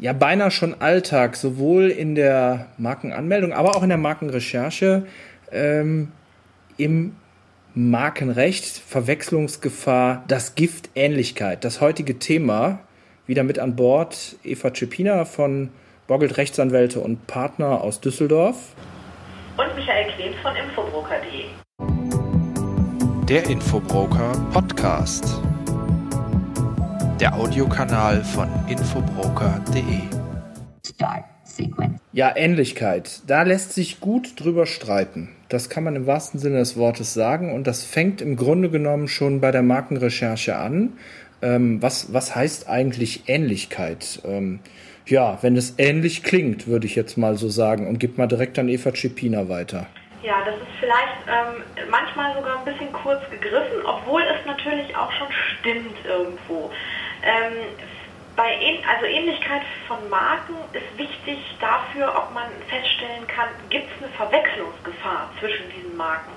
ja beinahe schon Alltag, sowohl in der Markenanmeldung, aber auch in der Markenrecherche ähm, im Markenrecht, Verwechslungsgefahr, das Gift Ähnlichkeit. Das heutige Thema, wieder mit an Bord Eva Czepina von Boggelt Rechtsanwälte und Partner aus Düsseldorf. Und Michael Klebs von Infobroker.de. Der Infobroker Podcast. Der Audiokanal von Infobroker.de. Start Sequence. Ja, Ähnlichkeit. Da lässt sich gut drüber streiten. Das kann man im wahrsten Sinne des Wortes sagen. Und das fängt im Grunde genommen schon bei der Markenrecherche an. Ähm, was, was heißt eigentlich Ähnlichkeit? Ähm, ja, wenn es ähnlich klingt, würde ich jetzt mal so sagen. Und gib mal direkt an Eva Schipina weiter. Ja, das ist vielleicht ähm, manchmal sogar ein bisschen kurz gegriffen, obwohl es natürlich auch schon stimmt irgendwo. Ähm, bei also Ähnlichkeit von Marken ist wichtig dafür, ob man feststellen kann, gibt es eine Verwechslungsgefahr zwischen diesen Marken.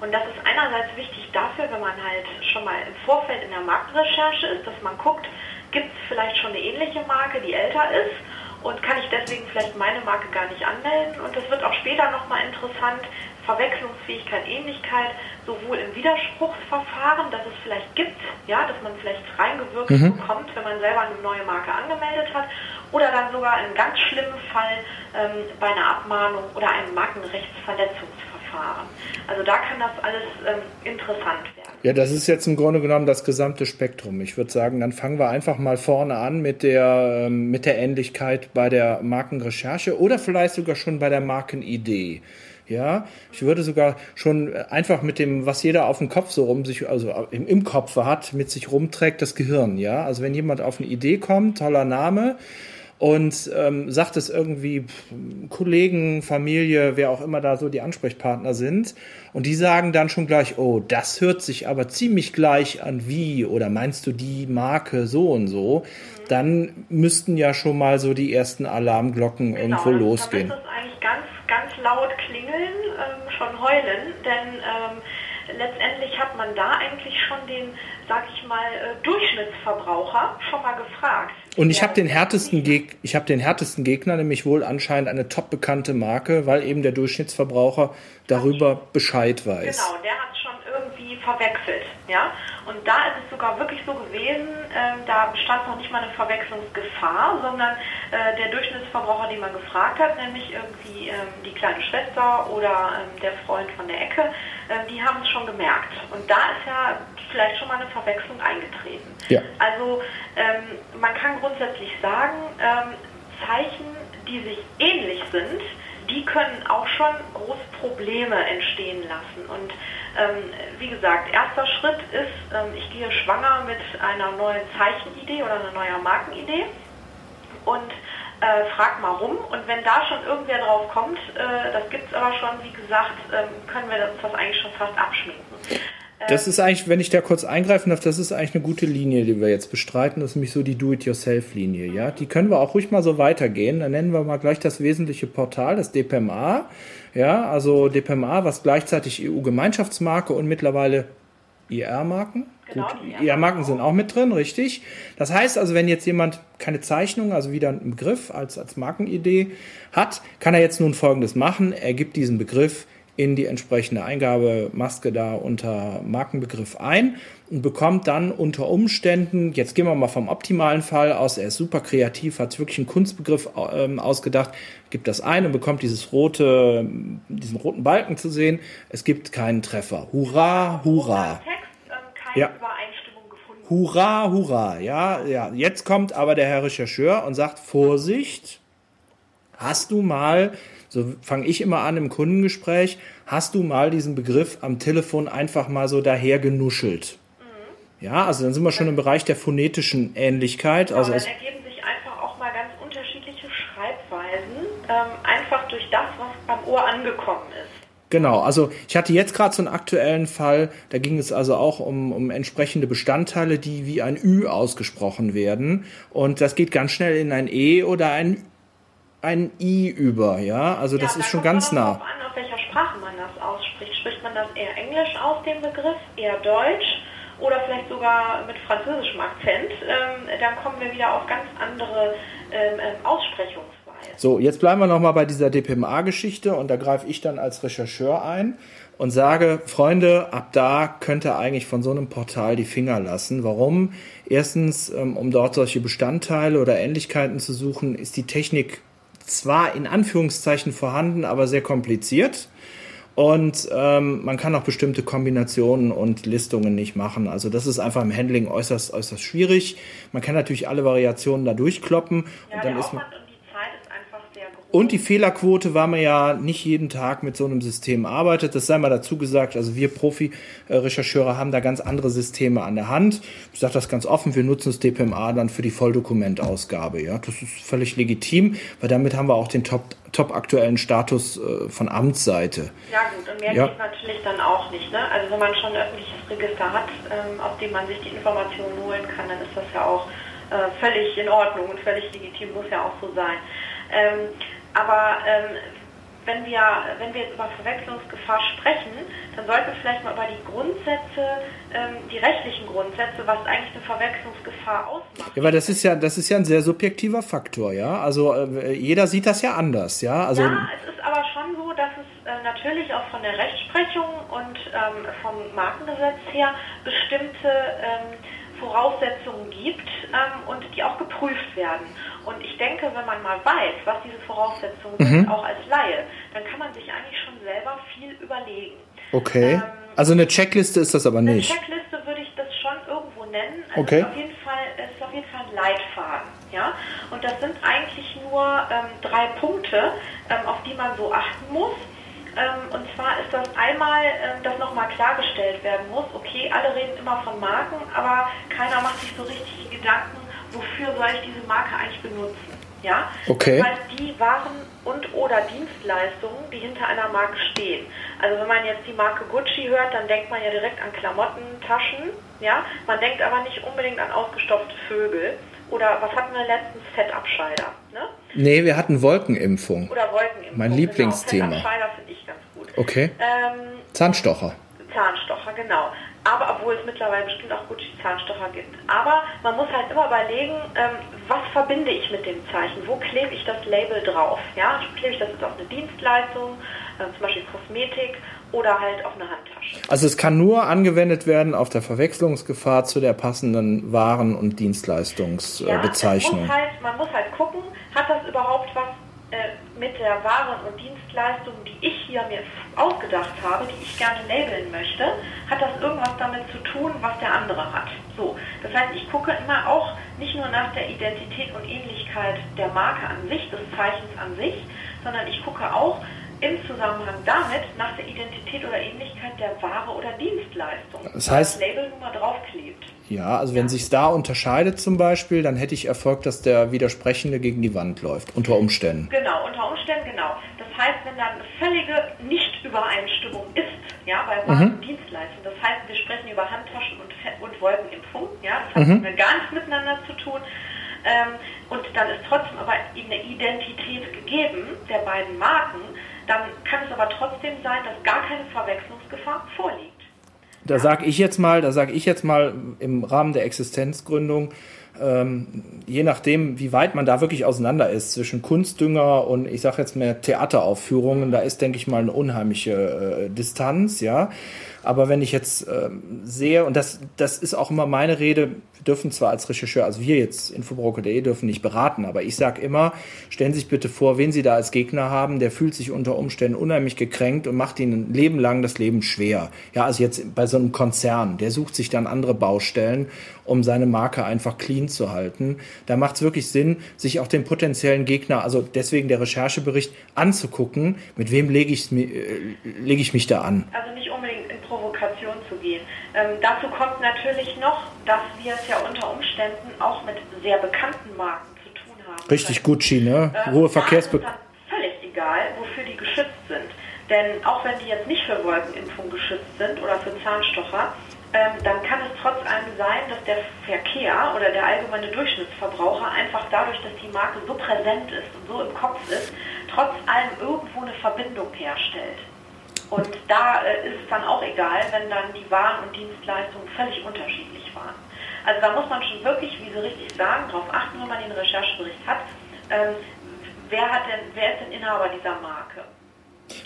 Und das ist einerseits wichtig dafür, wenn man halt schon mal im Vorfeld in der Markenrecherche ist, dass man guckt, gibt es vielleicht schon eine ähnliche Marke, die älter ist und kann ich deswegen vielleicht meine Marke gar nicht anmelden. Und das wird auch später nochmal interessant, Verwechslungsfähigkeit, Ähnlichkeit, sowohl im Widerspruchsverfahren, das es vielleicht gibt, ja, dass man vielleicht reingewirkt mhm. bekommt, wenn man selber eine neue Marke angemeldet hat, oder dann sogar im ganz schlimmen Fall ähm, bei einer Abmahnung oder einem Markenrechtsverletzungsverfahren. Also da kann das alles ähm, interessant werden. Ja, das ist jetzt im Grunde genommen das gesamte Spektrum. Ich würde sagen, dann fangen wir einfach mal vorne an mit der, ähm, mit der Ähnlichkeit bei der Markenrecherche oder vielleicht sogar schon bei der Markenidee. Ja, ich würde sogar schon einfach mit dem, was jeder auf dem Kopf so rum sich, also im, im Kopf hat, mit sich rumträgt, das Gehirn. Ja, also wenn jemand auf eine Idee kommt, toller Name, und ähm, sagt es irgendwie Kollegen, Familie, wer auch immer da so die Ansprechpartner sind. Und die sagen dann schon gleich, oh, das hört sich aber ziemlich gleich an wie oder meinst du die Marke so und so? Dann müssten ja schon mal so die ersten Alarmglocken genau, irgendwo losgehen. Dann müsste es eigentlich ganz, ganz laut klingeln, ähm, schon heulen, denn ähm, letztendlich hat man da eigentlich schon den, sag ich mal, äh, Durchschnittsverbraucher schon mal gefragt. Und ich habe den härtesten Geg ich habe den härtesten Gegner, nämlich wohl anscheinend eine top bekannte Marke, weil eben der Durchschnittsverbraucher darüber Bescheid weiß. Genau, der hat verwechselt, ja. Und da ist es sogar wirklich so gewesen, äh, da bestand noch nicht mal eine Verwechslungsgefahr, sondern äh, der Durchschnittsverbraucher, den man gefragt hat, nämlich irgendwie ähm, die kleine Schwester oder ähm, der Freund von der Ecke, äh, die haben es schon gemerkt. Und da ist ja vielleicht schon mal eine Verwechslung eingetreten. Ja. Also ähm, man kann grundsätzlich sagen, ähm, Zeichen, die sich ähnlich sind, die können auch schon große Probleme entstehen lassen. Und ähm, wie gesagt, erster Schritt ist, ähm, ich gehe schwanger mit einer neuen Zeichenidee oder einer neuen Markenidee und äh, frag mal rum. Und wenn da schon irgendwer drauf kommt, äh, das gibt es aber schon, wie gesagt, ähm, können wir uns das eigentlich schon fast abschminken. Das ist eigentlich, wenn ich da kurz eingreifen darf, das ist eigentlich eine gute Linie, die wir jetzt bestreiten. Das ist nämlich so die Do-it-yourself-Linie. Ja, die können wir auch ruhig mal so weitergehen. Dann nennen wir mal gleich das wesentliche Portal, das DPMA. Ja, also DPMA, was gleichzeitig EU-Gemeinschaftsmarke und mittlerweile IR-Marken. Genau, IR-Marken sind auch mit drin, richtig. Das heißt also, wenn jetzt jemand keine Zeichnung, also wieder einen Begriff als, als Markenidee hat, kann er jetzt nun Folgendes machen. Er gibt diesen Begriff in die entsprechende Eingabemaske da unter Markenbegriff ein und bekommt dann unter Umständen, jetzt gehen wir mal vom optimalen Fall aus, er ist super kreativ, hat wirklich einen Kunstbegriff ähm, ausgedacht, gibt das ein und bekommt dieses rote, diesen roten Balken zu sehen. Es gibt keinen Treffer. Hurra, hurra. Ähm, ja. Hurra, hurra. Ja, ja. Jetzt kommt aber der Herr Rechercheur und sagt, Vorsicht, hast du mal so fange ich immer an im Kundengespräch. Hast du mal diesen Begriff am Telefon einfach mal so daher genuschelt? Mhm. Ja, also dann sind wir schon im Bereich der phonetischen Ähnlichkeit. Genau, also dann ergeben sich einfach auch mal ganz unterschiedliche Schreibweisen, ähm, einfach durch das, was beim Ohr angekommen ist. Genau, also ich hatte jetzt gerade so einen aktuellen Fall, da ging es also auch um, um entsprechende Bestandteile, die wie ein Ü ausgesprochen werden. Und das geht ganz schnell in ein E oder ein ein I über, ja? Also das ja, ist schon ganz nah. An, auf welcher Sprache man das ausspricht. Spricht man das eher Englisch aus, dem Begriff, eher Deutsch oder vielleicht sogar mit französischem Akzent, ähm, dann kommen wir wieder auf ganz andere ähm, ähm Aussprechungsweise. So, jetzt bleiben wir nochmal bei dieser DPMA-Geschichte und da greife ich dann als Rechercheur ein und sage, Freunde, ab da könnt ihr eigentlich von so einem Portal die Finger lassen. Warum? Erstens, ähm, um dort solche Bestandteile oder Ähnlichkeiten zu suchen, ist die Technik zwar in Anführungszeichen vorhanden, aber sehr kompliziert. Und ähm, man kann auch bestimmte Kombinationen und Listungen nicht machen. Also das ist einfach im Handling äußerst, äußerst schwierig. Man kann natürlich alle Variationen da durchkloppen. Ja, und dann ist man, Aufwand und die Zeit ist einfach sehr groß. Und die Fehlerquote, weil man ja nicht jeden Tag mit so einem System arbeitet, das sei mal dazu gesagt, also wir Profi-Rechercheure haben da ganz andere Systeme an der Hand. Ich sage das ganz offen, wir nutzen das DPMA dann für die Volldokumentausgabe. Ja, Das ist völlig legitim, weil damit haben wir auch den top, top aktuellen Status äh, von Amtsseite. Ja gut, und mehr Ja. geht natürlich dann auch nicht. Ne? Also wenn man schon ein öffentliches Register hat, ähm, aus dem man sich die Informationen holen kann, dann ist das ja auch äh, völlig in Ordnung und völlig legitim, muss ja auch so sein. Ähm, aber ähm, wenn wir, wenn wir jetzt über Verwechslungsgefahr sprechen, dann sollten wir vielleicht mal über die Grundsätze, ähm, die rechtlichen Grundsätze, was eigentlich eine Verwechslungsgefahr ausmacht. Ja, weil das ist ja, das ist ja ein sehr subjektiver Faktor, ja. Also äh, jeder sieht das ja anders, ja. Also ja, es ist aber schon so, dass es äh, natürlich auch von der Rechtsprechung und ähm, vom Markengesetz her bestimmte ähm, Voraussetzungen gibt ähm, und die auch geprüft werden. Und ich denke, wenn man mal weiß, was diese Voraussetzungen sind, auch als Laie, dann kann man sich eigentlich schon selber viel überlegen. okay. Ähm, Also eine Checkliste ist das aber Eine nicht. Checkliste würde ich das schon irgendwo nennen. Also Okay. es ist auf jeden Fall, es ist auf jeden Fall ein Leitfaden. Ja? Und das sind eigentlich nur ähm, drei Punkte, ähm, auf die man so achten muss. Ähm, und zwar ist das einmal, ähm, dass nochmal klargestellt werden muss, okay, alle reden immer von Marken, aber keiner macht sich so richtig Gedanken, wofür soll ich diese Marke eigentlich benutzen. Ja? Okay. Das heißt, die Waren und oder Dienstleistungen, die hinter einer Marke stehen. Also wenn man jetzt die Marke Gucci hört, dann denkt man ja direkt an Klamotten, Taschen, ja. Man denkt aber nicht unbedingt an ausgestopfte Vögel oder was hatten wir letztens Fettabscheider, ne? Nee, wir hatten Wolkenimpfung. Oder Wolkenimpfung. Mein Lieblingsthema. Genau. Fettabscheider finde ich. Okay. Ähm, Zahnstocher. Zahnstocher, genau. Aber obwohl es mittlerweile bestimmt auch Gucci-Zahnstocher gibt. Aber man muss halt immer überlegen, ähm, was verbinde ich mit dem Zeichen? Wo klebe ich das Label drauf? Ja, klebe ich das jetzt auf eine Dienstleistung, äh, zum Beispiel Kosmetik oder halt auf eine Handtasche? Also es kann nur angewendet werden auf der Verwechslungsgefahr zu der passenden Waren- und Dienstleistungsbezeichnung. Man muss, halt, man muss halt gucken, hat das überhaupt was äh, mit der Waren- und Dienstleistung, die ich hier mir ausgedacht habe, die ich gerne labeln möchte, hat das irgendwas damit zu tun, was der andere hat. So, das heißt, ich gucke immer auch nicht nur nach der Identität und Ähnlichkeit der Marke an sich, des Zeichens an sich, sondern ich gucke auch im Zusammenhang damit nach der Identität oder Ähnlichkeit der Ware oder Dienstleistung. Das heißt- das Label nun mal draufklebt. Ja, also wenn sich da unterscheidet zum Beispiel, dann hätte ich Erfolg, dass der Widersprechende gegen die Wand läuft, unter Umständen. Genau, unter Umständen genau. Das heißt, wenn da eine völlige Nichtübereinstimmung ist, ja, bei Waren und Dienstleistungen, das heißt, wir sprechen über Handtaschen und, Fe- und Wolkenimpfung, ja, das hat mhm. gar nichts miteinander zu tun. Ähm, und dann ist trotzdem aber eine Identität gegeben der beiden Marken, dann kann es aber trotzdem sein, dass gar keine Verwechslungsgefahr vorliegt. Da sage ich jetzt mal, da sage ich jetzt mal im Rahmen der Existenzgründung, ähm, je nachdem, wie weit man da wirklich auseinander ist zwischen Kunstdünger und ich sage jetzt mehr Theateraufführungen, da ist, denke ich mal, eine unheimliche äh, Distanz, ja. Aber wenn ich jetzt ähm, sehe, und das, das ist auch immer meine Rede, wir dürfen zwar als Rechercheur, also wir jetzt, infobroker.de, dürfen nicht beraten, aber ich sage immer, stellen Sie sich bitte vor, wen Sie da als Gegner haben, der fühlt sich unter Umständen unheimlich gekränkt und macht Ihnen ein Leben lang das Leben schwer. Ja, also jetzt bei so einem Konzern, der sucht sich dann andere Baustellen, um seine Marke einfach clean zu halten. Da macht es wirklich Sinn, sich auch den potenziellen Gegner, also deswegen der Recherchebericht, anzugucken, mit wem lege ich, äh, lege ich mich da an. Also nicht unbedingt in Provokation zu gehen. Ähm, dazu kommt natürlich noch, dass wir es ja unter Umständen auch mit sehr bekannten Marken zu tun haben. Richtig Gucci, ne? Äh, Hohe Verkehrsbe... völlig egal, wofür die geschützt sind. Denn auch wenn die jetzt nicht für Wolkenimpfung geschützt sind oder für Zahnstocher, ähm, dann kann es trotz allem sein, dass der Verkehr oder der allgemeine Durchschnittsverbraucher einfach dadurch, dass die Marke so präsent ist und so im Kopf ist, trotz allem irgendwo eine Verbindung herstellt. Und da äh, ist es dann auch egal, wenn dann die Waren und Dienstleistungen völlig unterschiedlich waren. Also da muss man schon wirklich, wie Sie richtig sagen, darauf achten, wenn man den Recherchebericht hat, ähm, wer, hat denn, wer ist denn Inhaber dieser Marke?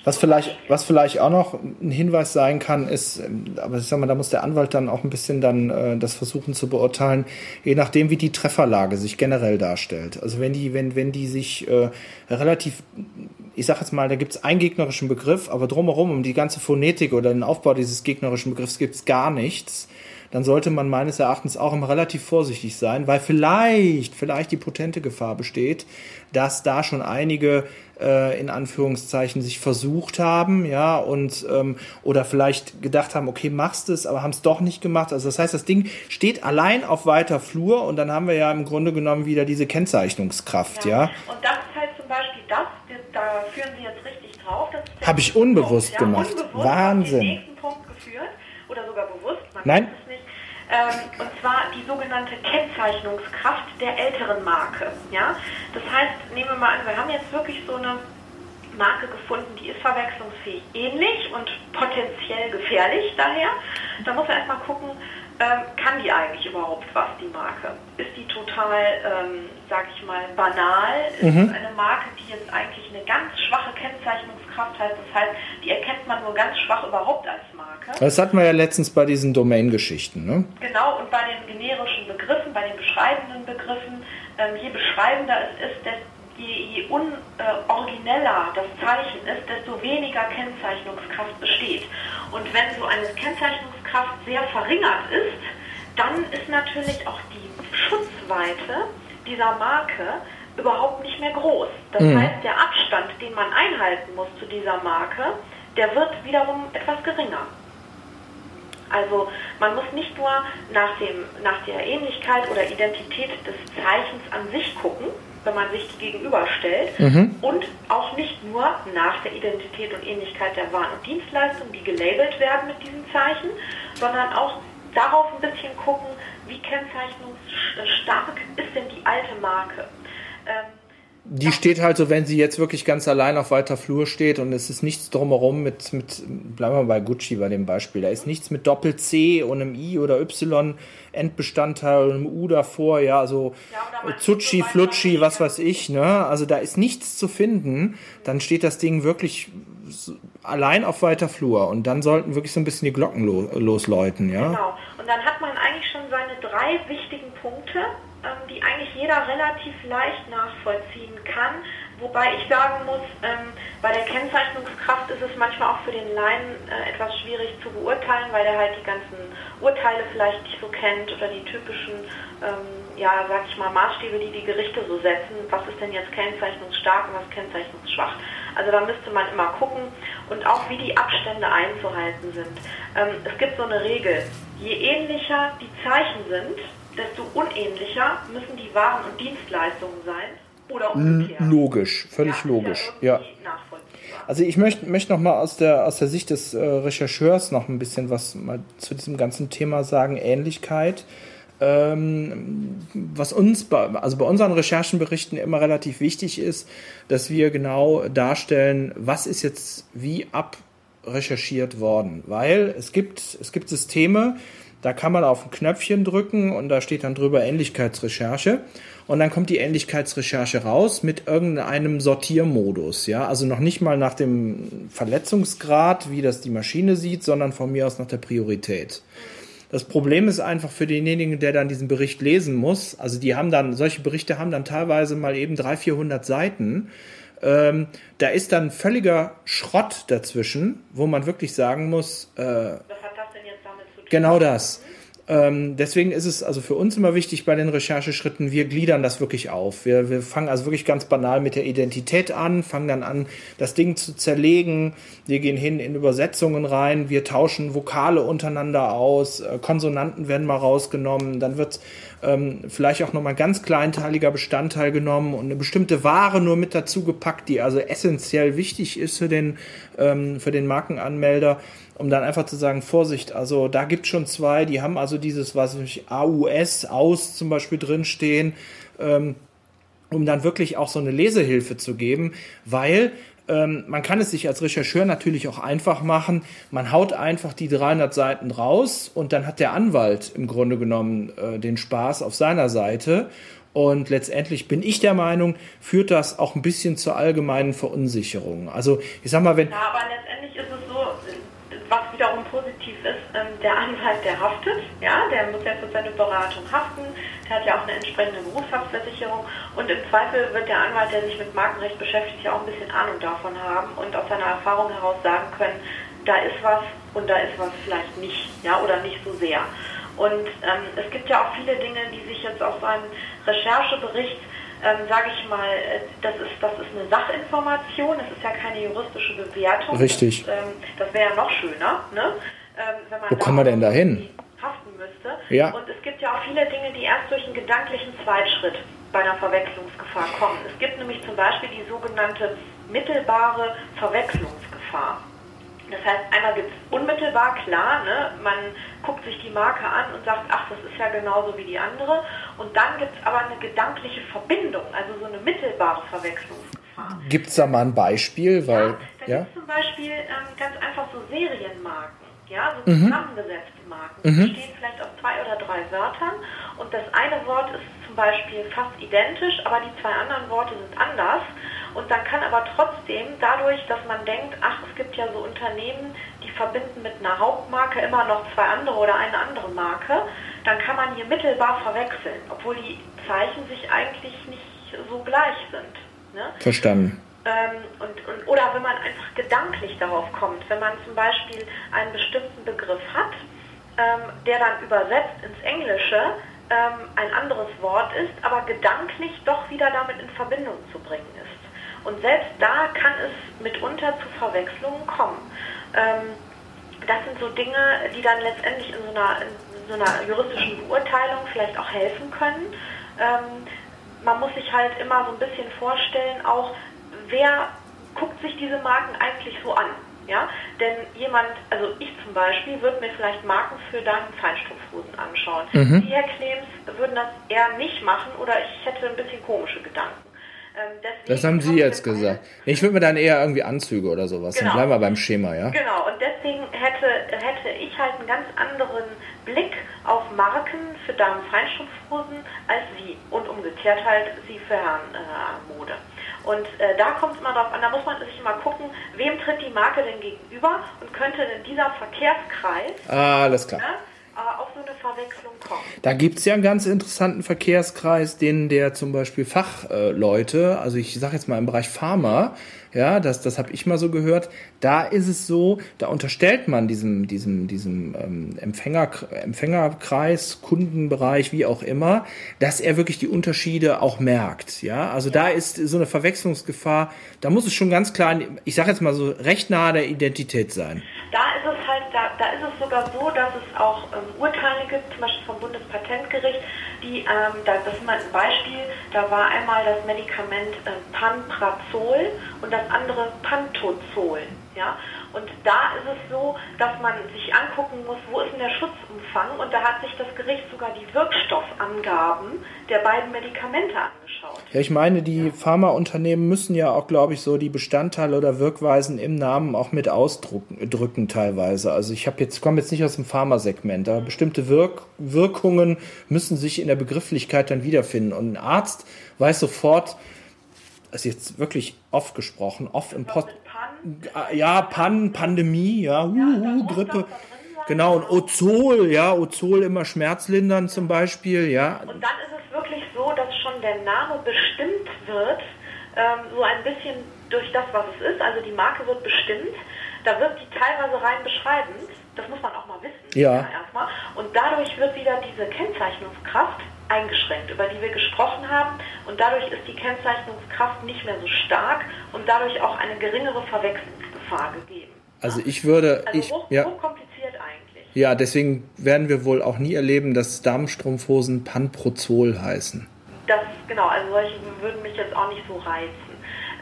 Was vielleicht, was vielleicht auch noch ein Hinweis sein kann, ist, ähm, aber ich sag mal, da muss der Anwalt dann auch ein bisschen dann äh, das versuchen zu beurteilen, je nachdem, wie die Trefferlage sich generell darstellt. Also wenn die, wenn, wenn die sich äh, relativ, ich sag jetzt mal, da gibt es einen gegnerischen Begriff, aber drumherum, um die ganze Phonetik oder den Aufbau dieses gegnerischen Begriffs gibt es gar nichts dann sollte man meines Erachtens auch immer relativ vorsichtig sein, weil vielleicht, vielleicht die potente Gefahr besteht, dass da schon einige äh, in Anführungszeichen sich versucht haben, ja, und ähm, oder vielleicht gedacht haben, okay, machst es, aber haben es doch nicht gemacht. Also das heißt, das Ding steht allein auf weiter Flur und dann haben wir ja im Grunde genommen wieder diese Kennzeichnungskraft, ja. ja? Und das ist halt zum Beispiel führen Sie jetzt richtig drauf. Habe ich unbewusst Punkt, gemacht. Ja, unbewusst Wahnsinn. Den nächsten Punkt geführt oder sogar bewusst. Nein. Ähm, und zwar die sogenannte Kennzeichnungskraft der älteren Marke. Ja? Das heißt, nehmen wir mal an, wir haben jetzt wirklich so eine Marke gefunden, die ist verwechslungsfähig ähnlich und potenziell gefährlich daher. Da muss man erstmal gucken, ähm, kann die eigentlich überhaupt was, die Marke? Ist die total, ähm, sag ich mal, banal? Ist mhm. eine Marke, die jetzt eigentlich eine ganz schwache Kennzeichnungskraft hat? Das heißt, die erkennt man nur ganz schwach überhaupt als Marke. Das hatten wir ja letztens bei diesen Domain-Geschichten, ne? Genau, und bei den generischen Begriffen, bei den beschreibenden Begriffen, ähm, je beschreibender es ist, desto je, je unorigineller das Zeichen ist, desto weniger Kennzeichnungskraft besteht. Und wenn so eine Kennzeichnungskraft sehr verringert ist, dann ist natürlich auch die Schutzweite dieser Marke überhaupt nicht mehr groß. Das mhm. heißt, der Abstand, den man einhalten muss zu dieser Marke, der wird wiederum etwas geringer. Also man muss nicht nur nach, dem, nach der Ähnlichkeit oder Identität des Zeichens an sich gucken, wenn man sich gegenüberstellt mhm. und auch nicht nur nach der Identität und Ähnlichkeit der Waren und Dienstleistungen, die gelabelt werden mit diesen Zeichen, sondern auch darauf ein bisschen gucken, wie kennzeichnungsstark ist denn die alte Marke. Ähm, die steht halt so, wenn sie jetzt wirklich ganz allein auf weiter Flur steht und es ist nichts drumherum mit, mit bleiben wir bei Gucci bei dem Beispiel, da ist nichts mit Doppel-C und einem I oder Y Endbestandteil und einem U davor, ja, also ja, Zucci, Flutschi, was weiß ich, ne, also da ist nichts zu finden, dann steht das Ding wirklich allein auf weiter Flur und dann sollten wirklich so ein bisschen die Glocken lo losläuten, ja. Genau, und dann hat man eigentlich schon seine drei wichtigen Punkte, jeder relativ leicht nachvollziehen kann. Wobei ich sagen muss, ähm, bei der Kennzeichnungskraft ist es manchmal auch für den Laien äh, etwas schwierig zu beurteilen, weil er halt die ganzen Urteile vielleicht nicht so kennt oder die typischen, ähm, ja, sag ich mal, Maßstäbe, die die Gerichte so setzen. Was ist denn jetzt kennzeichnungsstark und was kennzeichnungsschwach? Also da müsste man immer gucken und auch wie die Abstände einzuhalten sind. Ähm, es gibt so eine Regel. Je ähnlicher die Zeichen sind, desto unähnlicher müssen die Waren und Dienstleistungen sein. Oder umgekehrt. Logisch, völlig ja, logisch. Ja. Also ich möchte möchte noch mal aus der aus der Sicht des äh, Rechercheurs noch ein bisschen was mal zu diesem ganzen Thema sagen Ähnlichkeit. Ähm, was uns bei, also bei unseren Recherchenberichten immer relativ wichtig ist, dass wir genau darstellen, was ist jetzt wie abrecherchiert worden, weil es gibt es gibt Systeme, da kann man auf ein Knöpfchen drücken und da steht dann drüber Ähnlichkeitsrecherche. Und dann kommt die Ähnlichkeitsrecherche raus mit irgendeinem Sortiermodus. Ja, also noch nicht mal nach dem Verletzungsgrad, wie das die Maschine sieht, sondern von mir aus nach der Priorität. Das Problem ist einfach für denjenigen, der dann diesen Bericht lesen muss. Also die haben dann, solche Berichte haben dann teilweise mal eben 300, 400 Seiten. Ähm, da ist dann völliger Schrott dazwischen, wo man wirklich sagen muss, äh, Genau das. Ähm, deswegen ist es also für uns immer wichtig bei den Rechercheschritten, wir gliedern das wirklich auf. Wir, wir fangen also wirklich ganz banal mit der Identität an, fangen dann an, das Ding zu zerlegen. Wir gehen hin in Übersetzungen rein, wir tauschen Vokale untereinander aus, äh, Konsonanten werden mal rausgenommen, dann wird ähm, vielleicht auch nochmal ganz kleinteiliger Bestandteil genommen und eine bestimmte Ware nur mit dazu gepackt, die also essentiell wichtig ist für den, ähm, für den Markenanmelder um dann einfach zu sagen, Vorsicht, also da gibt es schon zwei, die haben also dieses, was ich, AUS, aus zum Beispiel drinstehen, ähm, um dann wirklich auch so eine Lesehilfe zu geben, weil ähm, man kann es sich als Rechercheur natürlich auch einfach machen. Man haut einfach die 300 Seiten raus und dann hat der Anwalt im Grunde genommen äh, den Spaß auf seiner Seite. Und letztendlich bin ich der Meinung, führt das auch ein bisschen zur allgemeinen Verunsicherung. Also ich sag mal, wenn. Ja, aber letztendlich ist es so, was wiederum positiv ist, ähm, der Anwalt, der haftet, ja, der muss ja für seine Beratung haften, der hat ja auch eine entsprechende Berufshaftversicherung und im Zweifel wird der Anwalt, der sich mit Markenrecht beschäftigt, ja auch ein bisschen Ahnung davon haben und aus seiner Erfahrung heraus sagen können, da ist was und da ist was vielleicht nicht, ja, oder nicht so sehr. Und ähm, es gibt ja auch viele Dinge, die sich jetzt aus einem Recherchebericht ähm, sage ich mal, äh, das ist, das ist eine Sachinformation, es ist ja keine juristische Bewertung. Richtig. Das, ähm, das wäre ja noch schöner, ne? Ähm, wenn man Wo kommen wir denn da hin? Haften müsste. Ja. Und es gibt ja auch viele Dinge, die erst durch einen gedanklichen Zweitschritt bei einer Verwechslungsgefahr kommen. Es gibt nämlich zum Beispiel die sogenannte mittelbare Verwechslungsgefahr. Das heißt, einmal gibt es unmittelbar, klar, ne? man guckt sich die Marke an und sagt, ach, das ist ja genauso wie die andere. Und dann gibt es aber eine gedankliche Verbindung, also so eine mittelbare Verwechslungsgefahr. Gibt es da mal ein Beispiel? Weil, ja, da ja? gibt es zum Beispiel ähm, ganz einfach so Serienmarken, ja, so mhm. Zusammengesetzte Marken. Mhm. Die stehen vielleicht aus zwei oder drei Wörtern und das eine Wort ist zum Beispiel fast identisch, aber die zwei anderen Worte sind anders. Und dann kann aber trotzdem dadurch, dass man denkt, ach, es gibt ja so Unternehmen, die verbinden mit einer Hauptmarke immer noch zwei andere oder eine andere Marke, dann kann man hier mittelbar verwechseln, obwohl die Zeichen sich eigentlich nicht so gleich sind. Ne? Verstanden. Ähm, und, und, oder wenn man einfach gedanklich darauf kommt, wenn man zum Beispiel einen bestimmten Begriff hat, ähm, der dann übersetzt ins Englische ähm, ein anderes Wort ist, aber gedanklich doch wieder damit in Verbindung zu bringen ist. Und selbst da kann es mitunter zu Verwechslungen kommen. Ähm, das sind so Dinge, die dann letztendlich in so einer, in so einer juristischen Beurteilung vielleicht auch helfen können. Ähm, man muss sich halt immer so ein bisschen vorstellen, auch wer guckt sich diese Marken eigentlich so an. Ja? Denn jemand, also ich zum Beispiel, würde mir vielleicht Marken für deinen Feinstrumpfhosen anschauen. Mhm. Die, Herr Klems, würden das eher nicht machen oder ich hätte ein bisschen komische Gedanken. Ähm, das haben Sie jetzt gesagt. Ich würde mir dann eher irgendwie Anzüge oder sowas. Genau. Dann bleiben wir beim Schema, ja? Genau, und deswegen hätte, hätte ich halt einen ganz anderen Blick auf Marken für Damen-Feinstrumpfhosen als Sie und umgekehrt halt Sie für Herren-Mode. Äh, und äh, da kommt es immer darauf an, da muss man sich immer gucken, wem tritt die Marke denn gegenüber und könnte denn dieser Verkehrskreis. Ah, alles klar. Ne, auf so eine Verwechslung kommen. Da gibt es ja einen ganz interessanten Verkehrskreis, den der zum Beispiel Fachleute, also ich sage jetzt mal im Bereich Pharma, ja, das, das habe ich mal so gehört. Da ist es so, da unterstellt man diesem, diesem, diesem ähm, Empfänger, Empfängerkreis, Kundenbereich, wie auch immer, dass er wirklich die Unterschiede auch merkt. Ja, also da ist so eine Verwechslungsgefahr. Da muss es schon ganz klar, ich sage jetzt mal so, recht nahe der Identität sein. Da ist es da, da ist es sogar so, dass es auch ähm, Urteile gibt, zum Beispiel vom Bundespatentgericht, die, ähm, da, das ist mal ein Beispiel, da war einmal das Medikament äh, Panprazol und das andere Pantozol. Ja? Und da ist es so, dass man sich angucken muss, wo ist denn der Schutzumfang und da hat sich das Gericht sogar die Wirkstoffangaben der beiden Medikamente angeschaut. Ja, ich meine, die. Pharmaunternehmen müssen ja auch, glaube ich, so die Bestandteile oder Wirkweisen im Namen auch mit ausdrücken teilweise. Also ich habe jetzt komme jetzt nicht aus dem Pharmasegment, aber bestimmte Wirk Wirkungen müssen sich in der Begrifflichkeit dann wiederfinden und ein Arzt weiß sofort, ist jetzt wirklich oft gesprochen, oft im Post. Ja, Pan, Pandemie, ja, uh, uh, Grippe. Genau, und Ozol, ja, Ozol immer schmerzlindern zum Beispiel, ja. Und dann ist es wirklich so, dass schon der Name bestimmt wird, ähm, so ein bisschen durch das, was es ist. Also die Marke wird bestimmt. Da wird die teilweise rein beschreibend. Das muss man auch mal wissen. Ja. erstmal. Und dadurch wird wieder diese Kennzeichnungskraft eingeschränkt, über die wir gesprochen haben. Und dadurch ist die Kennzeichnungskraft nicht mehr so stark und dadurch auch eine geringere Verwechslungsgefahr gegeben. Also ich würde... Also ich, hoch, ja. eigentlich. Ja, deswegen werden wir wohl auch nie erleben, dass Damenstrumpfhosen Panprozol heißen. Das, genau, also solche würden mich jetzt auch nicht so reizen.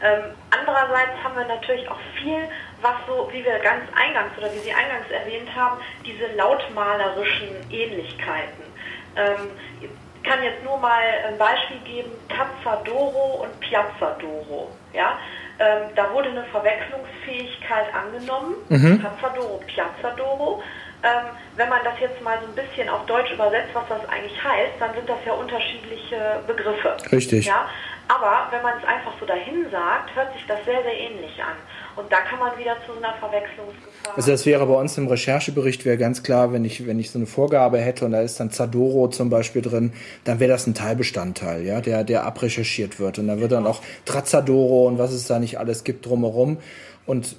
Ähm, andererseits haben wir natürlich auch viel, was so, wie wir ganz eingangs oder wie Sie eingangs erwähnt haben, diese lautmalerischen Ähnlichkeiten. Ähm, kann jetzt nur mal ein Beispiel geben, Tazzadoro und Piazzadoro. Ja? Ähm, da wurde eine Verwechslungsfähigkeit angenommen, mhm. Piazzadoro, Piazzadoro. Ähm, wenn man das jetzt mal so ein bisschen auf Deutsch übersetzt, was das eigentlich heißt, dann sind das ja unterschiedliche Begriffe. Richtig. Ja? Aber wenn man es einfach so dahin sagt, hört sich das sehr, sehr ähnlich an. Und da kann man wieder zu so einer Verwechslungsgefahr. Also das wäre bei uns im Recherchebericht wäre ganz klar, wenn ich, wenn ich so eine Vorgabe hätte und da ist dann Zadoro zum Beispiel drin, dann wäre das ein Teilbestandteil, ja, der, der abrecherchiert wird. Und da wird dann auch Trazadoro und was es da nicht alles gibt drumherum. Und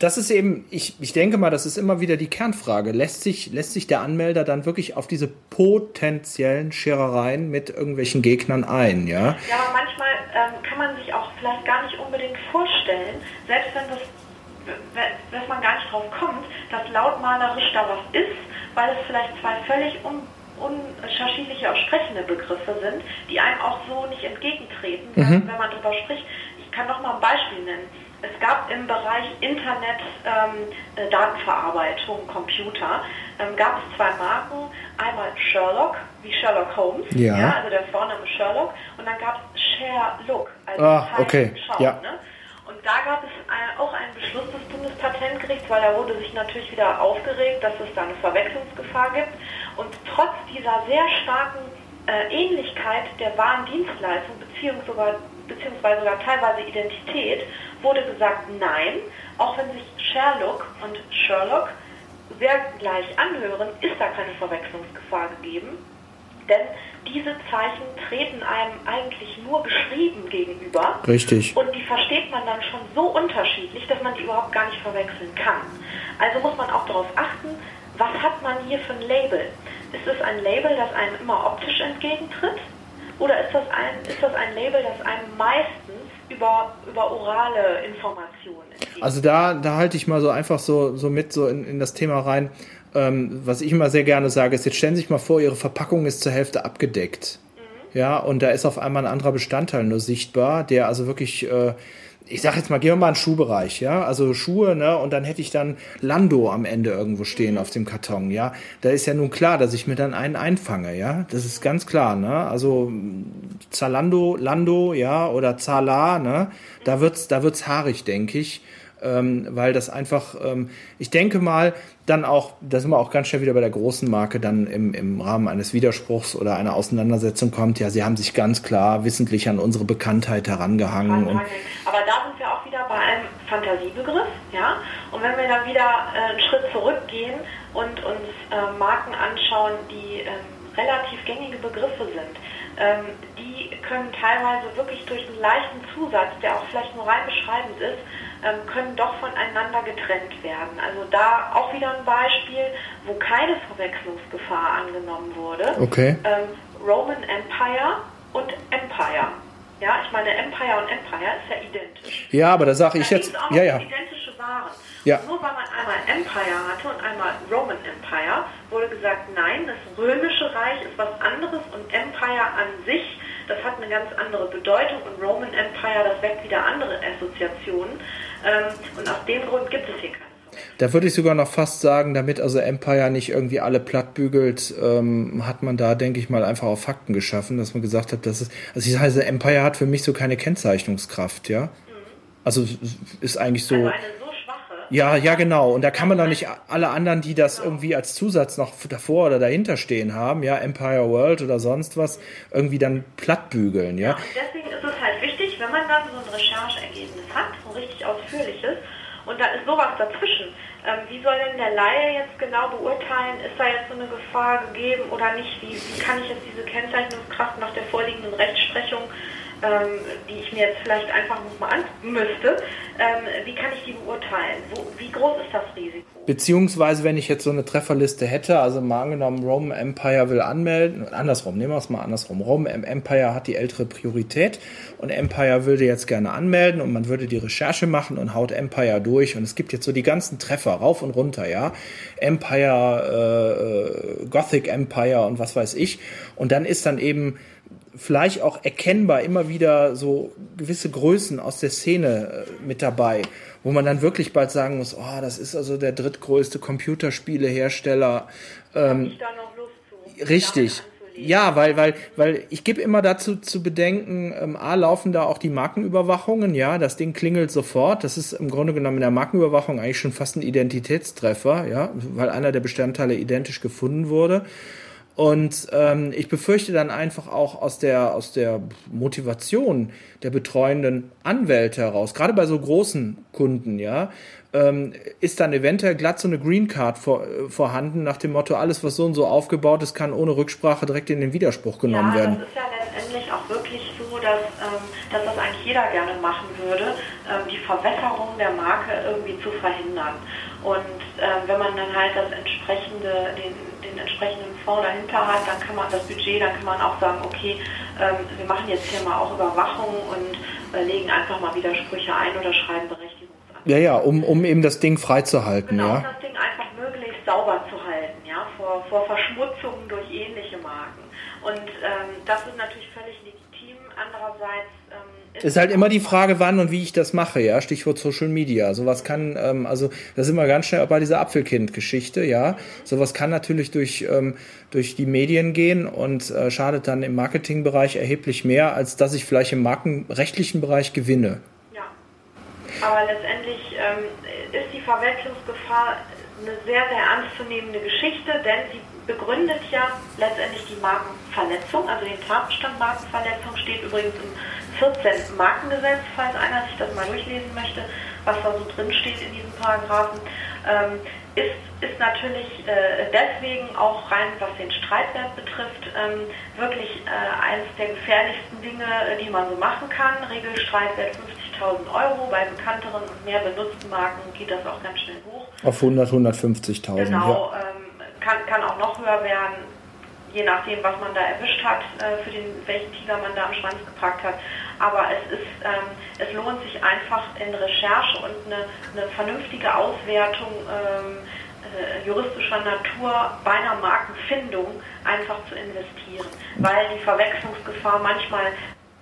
das ist eben, ich, ich denke mal, das ist immer wieder die Kernfrage. Lässt sich, lässt sich der Anmelder dann wirklich auf diese potenziellen Scherereien mit irgendwelchen Gegnern ein, ja? Ja, aber manchmal ähm, kann man sich auch vielleicht gar nicht unbedingt vorstellen, selbst wenn das dass man gar nicht drauf kommt, dass lautmalerisch da was ist, weil es vielleicht zwei völlig un unterschiedliche aussprechende Begriffe sind, die einem auch so nicht entgegentreten, mhm. wenn man darüber spricht. Ich kann noch mal ein Beispiel nennen es gab im Bereich Internet ähm, äh, Datenverarbeitung, Computer, ähm, gab es zwei Marken. Einmal Sherlock, wie Sherlock Holmes, ja. ja also der Vorname Sherlock, und dann gab es Sherlock, also ah, okay. Schauen, ja. ne? Und da gab es äh, auch einen Beschluss des Bundespatentgerichts, weil da wurde sich natürlich wieder aufgeregt, dass es da eine Verwechslungsgefahr gibt. Und trotz dieser sehr starken äh, Ähnlichkeit der Warendienstleistung, beziehungsweise sogar, beziehungsweise sogar teilweise Identität, wurde gesagt, nein, auch wenn sich Sherlock und Sherlock sehr gleich anhören, ist da keine Verwechslungsgefahr gegeben. Denn diese Zeichen treten einem eigentlich nur geschrieben gegenüber. Richtig. Und die versteht man dann schon so unterschiedlich, dass man die überhaupt gar nicht verwechseln kann. Also muss man auch darauf achten, was hat man hier für ein Label? Ist es ein Label, das einem immer optisch entgegentritt? Oder ist das ein, ist das ein Label, das einem meistens über, über orale Informationen entgegentritt? Also da, da halte ich mal so einfach so, so mit so in, in das Thema rein. Ähm, was ich immer sehr gerne sage, ist, jetzt stellen Sie sich mal vor, Ihre Verpackung ist zur Hälfte abgedeckt. Mhm. Ja, und da ist auf einmal ein anderer Bestandteil nur sichtbar, der also wirklich äh, ich sag jetzt mal, gehen wir mal in den Schuhbereich, ja, also Schuhe, ne, und dann hätte ich dann Lando am Ende irgendwo stehen auf dem Karton, ja. Da ist ja nun klar, dass ich mir dann einen einfange, ja. Das ist ganz klar, ne. Also Zalando, Lando, ja, oder Zala, ne, da wird's, da wird's haarig, denke ich ähm, weil das einfach, ähm, ich denke mal, dann auch, da sind wir auch ganz schnell wieder bei der großen Marke, dann im, im Rahmen eines Widerspruchs oder einer Auseinandersetzung kommt, ja, sie haben sich ganz klar wissentlich an unsere Bekanntheit herangehangen. Und Aber da sind wir auch wieder bei einem Fantasiebegriff, ja. Und wenn wir dann wieder äh, einen Schritt zurückgehen und uns äh, Marken anschauen, die ähm, relativ gängige Begriffe sind, ähm, die können teilweise wirklich durch einen leichten Zusatz, der auch vielleicht nur rein beschreibend ist, ähm, können doch voneinander getrennt werden. Also da auch wieder ein Beispiel, wo keine Verwechslungsgefahr angenommen wurde. Okay. Ähm, Roman Empire und Empire. Ja, ich meine, Empire und Empire ist ja identisch. Ja, aber da sage ich jetzt. Auch ja, ja. identische Waren. Ja. Nur weil man einmal Empire hatte und einmal Roman Empire, wurde gesagt, nein, das römische Reich ist was anderes und Empire an sich das hat eine ganz andere Bedeutung und Roman Empire, das weckt wieder andere Assoziationen. Ähm, und aus dem Grund gibt es hier keine. Da würde ich sogar noch fast sagen, damit also Empire nicht irgendwie alle plattbügelt, ähm, hat man da, denke ich mal, einfach auf Fakten geschaffen, dass man gesagt hat, dass es, also ich sage, Empire hat für mich so keine Kennzeichnungskraft, ja. Mhm. Also ist eigentlich so. Also ja, ja, genau. Und da kann man doch nicht alle anderen, die das irgendwie als Zusatz noch davor oder dahinter stehen haben, ja, Empire World oder sonst was, irgendwie dann plattbügeln, ja. ja deswegen ist es halt wichtig, wenn man dann so ein Rechercheergebnis hat, so richtig ausführliches, und da ist sowas dazwischen. Ähm, wie soll denn der Laie jetzt genau beurteilen, ist da jetzt so eine Gefahr gegeben oder nicht? Wie, wie kann ich jetzt diese Kennzeichnungskraft nach der vorliegenden Rechtsprechung ähm, die ich mir jetzt vielleicht einfach nochmal an müsste, ähm, wie kann ich die beurteilen? Wo, wie groß ist das Risiko? Beziehungsweise, wenn ich jetzt so eine Trefferliste hätte, also mal angenommen, Rome Empire will anmelden, andersrum, nehmen wir es mal andersrum. Rome Empire hat die ältere Priorität und Empire würde jetzt gerne anmelden und man würde die Recherche machen und haut Empire durch und es gibt jetzt so die ganzen Treffer rauf und runter, ja. Empire, äh, Gothic Empire und was weiß ich. Und dann ist dann eben vielleicht auch erkennbar immer wieder so gewisse Größen aus der Szene äh, mit dabei, wo man dann wirklich bald sagen muss, oh, das ist also der drittgrößte Computerspielehersteller. Ähm, da noch Lust zu, richtig. Ja, weil, weil, weil ich gebe immer dazu zu bedenken, ähm, A, laufen da auch die Markenüberwachungen, ja, das Ding klingelt sofort. Das ist im Grunde genommen in der Markenüberwachung eigentlich schon fast ein Identitätstreffer, ja, weil einer der Bestandteile identisch gefunden wurde. Und ähm, ich befürchte dann einfach auch aus der, aus der Motivation der betreuenden Anwälte heraus, gerade bei so großen Kunden, ja, ähm, ist dann eventuell glatt so eine Green Card vor, äh, vorhanden, nach dem Motto, alles, was so und so aufgebaut ist, kann ohne Rücksprache direkt in den Widerspruch genommen ja, werden. Das ist ja letztendlich auch wirklich so, dass, ähm, dass das eigentlich jeder gerne machen würde, ähm, die Verwässerung der Marke irgendwie zu verhindern. Und ähm, wenn man dann halt das entsprechende, den, den entsprechenden Fonds dahinter hat, dann kann man das Budget, dann kann man auch sagen, okay, ähm, wir machen jetzt hier mal auch Überwachung und äh, legen einfach mal Widersprüche ein oder schreiben Berechtigungen. Ja, ja, um, um eben das Ding freizuhalten, genau, ja. um das Ding einfach möglichst sauber zu halten, ja, vor, vor Marken. Und ähm, das ist natürlich völlig legitim. Andererseits ähm, ist, ist halt immer die Frage, wann und wie ich das mache, ja. Stichwort Social Media. Sowas kann, ähm, also da sind wir ganz schnell bei dieser Apfelkind-Geschichte, ja. Sowas kann natürlich durch, ähm, durch die Medien gehen und äh, schadet dann im Marketingbereich erheblich mehr, als dass ich vielleicht im markenrechtlichen Bereich gewinne. Aber letztendlich ähm, ist die Verwechslungsgefahr eine sehr, sehr ernstzunehmende Geschichte, denn sie begründet ja letztendlich die Markenverletzung, also den Tatbestand Markenverletzung steht übrigens im 14. Markengesetz, falls einer sich das mal durchlesen möchte, was da so drin steht in diesem Paragraphen. Ähm, ist, ist natürlich äh, deswegen auch rein, was den Streitwert betrifft, ähm, wirklich äh, eines der gefährlichsten Dinge, äh, die man so machen kann. Regelstreitwert 50.000 Euro. Bei bekannteren und mehr benutzten Marken geht das auch ganz schnell hoch. Auf 100, 150.000. Genau, ja. ähm, kann, kann auch noch höher werden, je nachdem, was man da erwischt hat, äh, für den, welchen Tiger man da am Schwanz gepackt hat. Aber es, ist, ähm, es lohnt sich einfach in Recherche und eine, eine vernünftige Auswertung ähm, äh, juristischer Natur bei einer Markenfindung einfach zu investieren. Weil die Verwechslungsgefahr manchmal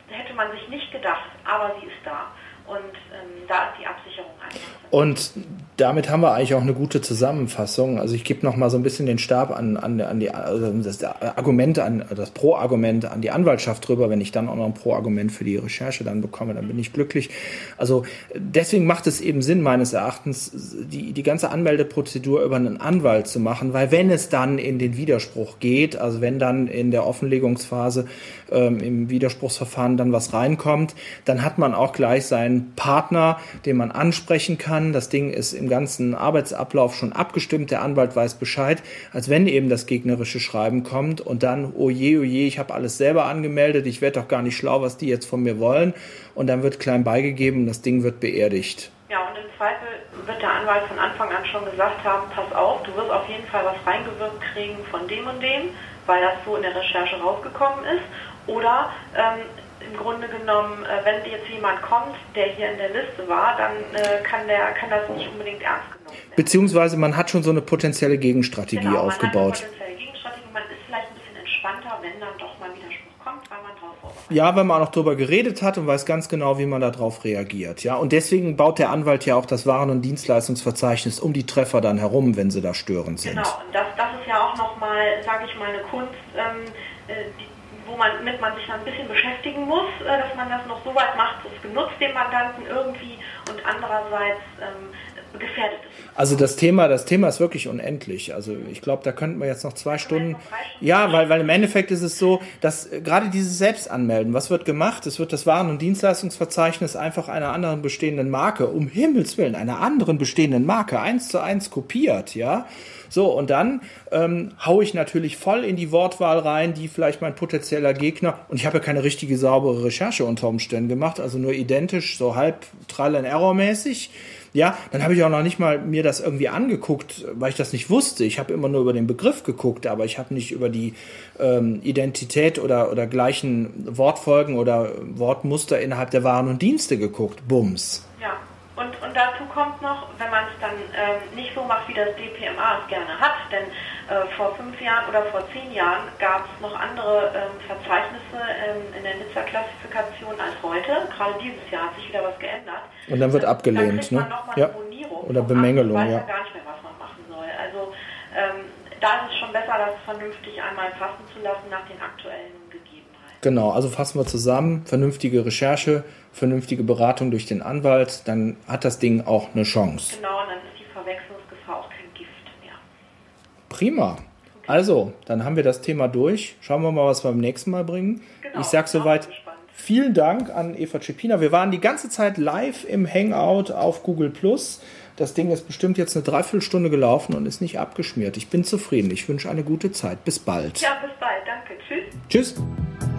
hätte man sich nicht gedacht, aber sie ist da. Und ähm, da ist die Absicherung einfach. Und damit haben wir eigentlich auch eine gute Zusammenfassung. Also ich gebe noch mal so ein bisschen den Stab an, an, an die also das Argument an das Pro-Argument an die Anwaltschaft drüber. Wenn ich dann auch noch ein Pro-Argument für die Recherche dann bekomme, dann bin ich glücklich. Also deswegen macht es eben Sinn meines Erachtens, die die ganze Anmeldeprozedur über einen Anwalt zu machen, weil wenn es dann in den Widerspruch geht, also wenn dann in der Offenlegungsphase ähm, im Widerspruchsverfahren dann was reinkommt, dann hat man auch gleich seinen Partner, den man ansprechen kann. Das Ding ist im ganzen Arbeitsablauf schon abgestimmt, der Anwalt weiß Bescheid, als wenn eben das gegnerische Schreiben kommt und dann, oh je, oh je, ich habe alles selber angemeldet, ich werde doch gar nicht schlau, was die jetzt von mir wollen. Und dann wird klein beigegeben und das Ding wird beerdigt. Ja, und im Zweifel wird der Anwalt von Anfang an schon gesagt haben, pass auf, du wirst auf jeden Fall was reingewirkt kriegen von dem und dem, weil das so in der Recherche rausgekommen ist. Oder ähm, im Grunde genommen, äh, wenn jetzt jemand kommt, der hier in der Liste war, dann äh, kann, der, kann das nicht unbedingt ernst genommen werden. Beziehungsweise man hat schon so eine potenzielle Gegenstrategie genau, aufgebaut. Man hat eine potenzielle Gegenstrategie, man ist vielleicht ein bisschen entspannter, wenn dann doch mal Widerspruch kommt, weil man drauf vorbereitet Ja, wenn man auch darüber geredet hat und weiß ganz genau, wie man darauf reagiert. Ja, und deswegen baut der Anwalt ja auch das Waren- und Dienstleistungsverzeichnis um die Treffer dann herum, wenn sie da störend sind. Genau, und das, das ist ja auch nochmal, sage ich mal, eine Kunst, ähm, äh, die womit man sich dann ein bisschen beschäftigen muss, äh, dass man das noch so weit macht, es genutzt dem Mandanten irgendwie und andererseits ähm, gefährdet es. Also das Thema, das Thema ist wirklich unendlich. Also ich glaube, da könnten wir jetzt noch zwei Stunden. Ja, weil, weil im Endeffekt ist es so, dass äh, gerade dieses Selbstanmelden, was wird gemacht? Es wird das Waren- und Dienstleistungsverzeichnis einfach einer anderen bestehenden Marke, um Himmels Willen, einer anderen bestehenden Marke eins zu eins kopiert, ja. So, und dann ähm, haue ich natürlich voll in die Wortwahl rein, die vielleicht mein potenzieller Gegner, und ich habe ja keine richtige saubere Recherche unter Umständen gemacht, also nur identisch, so halb Trial and Error mäßig. Ja, dann habe ich auch noch nicht mal mir das irgendwie angeguckt, weil ich das nicht wusste. Ich habe immer nur über den Begriff geguckt, aber ich habe nicht über die ähm, Identität oder, oder gleichen Wortfolgen oder Wortmuster innerhalb der Waren und Dienste geguckt. Bums. Und, und dazu kommt noch, wenn man es dann ähm, nicht so macht, wie das DPMA es gerne hat, denn äh, vor fünf Jahren oder vor zehn Jahren gab es noch andere ähm, Verzeichnisse ähm, in der Nizza-Klassifikation als heute. Gerade dieses Jahr hat sich wieder was geändert. Und dann wird dann, abgelehnt, dann ne? ja. Oder Bemängelung, weiß ja. gar nicht mehr, was man machen soll. Also ähm, da ist es schon besser, das vernünftig einmal fassen zu lassen nach den aktuellen. Genau, also fassen wir zusammen, vernünftige Recherche, vernünftige Beratung durch den Anwalt, dann hat das Ding auch eine Chance. Genau, und dann ist die Verwechslungsgefahr auch kein Gift mehr. Prima. Also, dann haben wir das Thema durch. Schauen wir mal, was wir beim nächsten Mal bringen. Genau, ich sag ich bin soweit vielen Dank an Eva Cepina. Wir waren die ganze Zeit live im Hangout auf Google Plus. Das Ding ist bestimmt jetzt eine Dreiviertelstunde gelaufen und ist nicht abgeschmiert. Ich bin zufrieden. Ich wünsche eine gute Zeit. Bis bald. Ja, bis bald. Danke. Tschüss. Tschüss.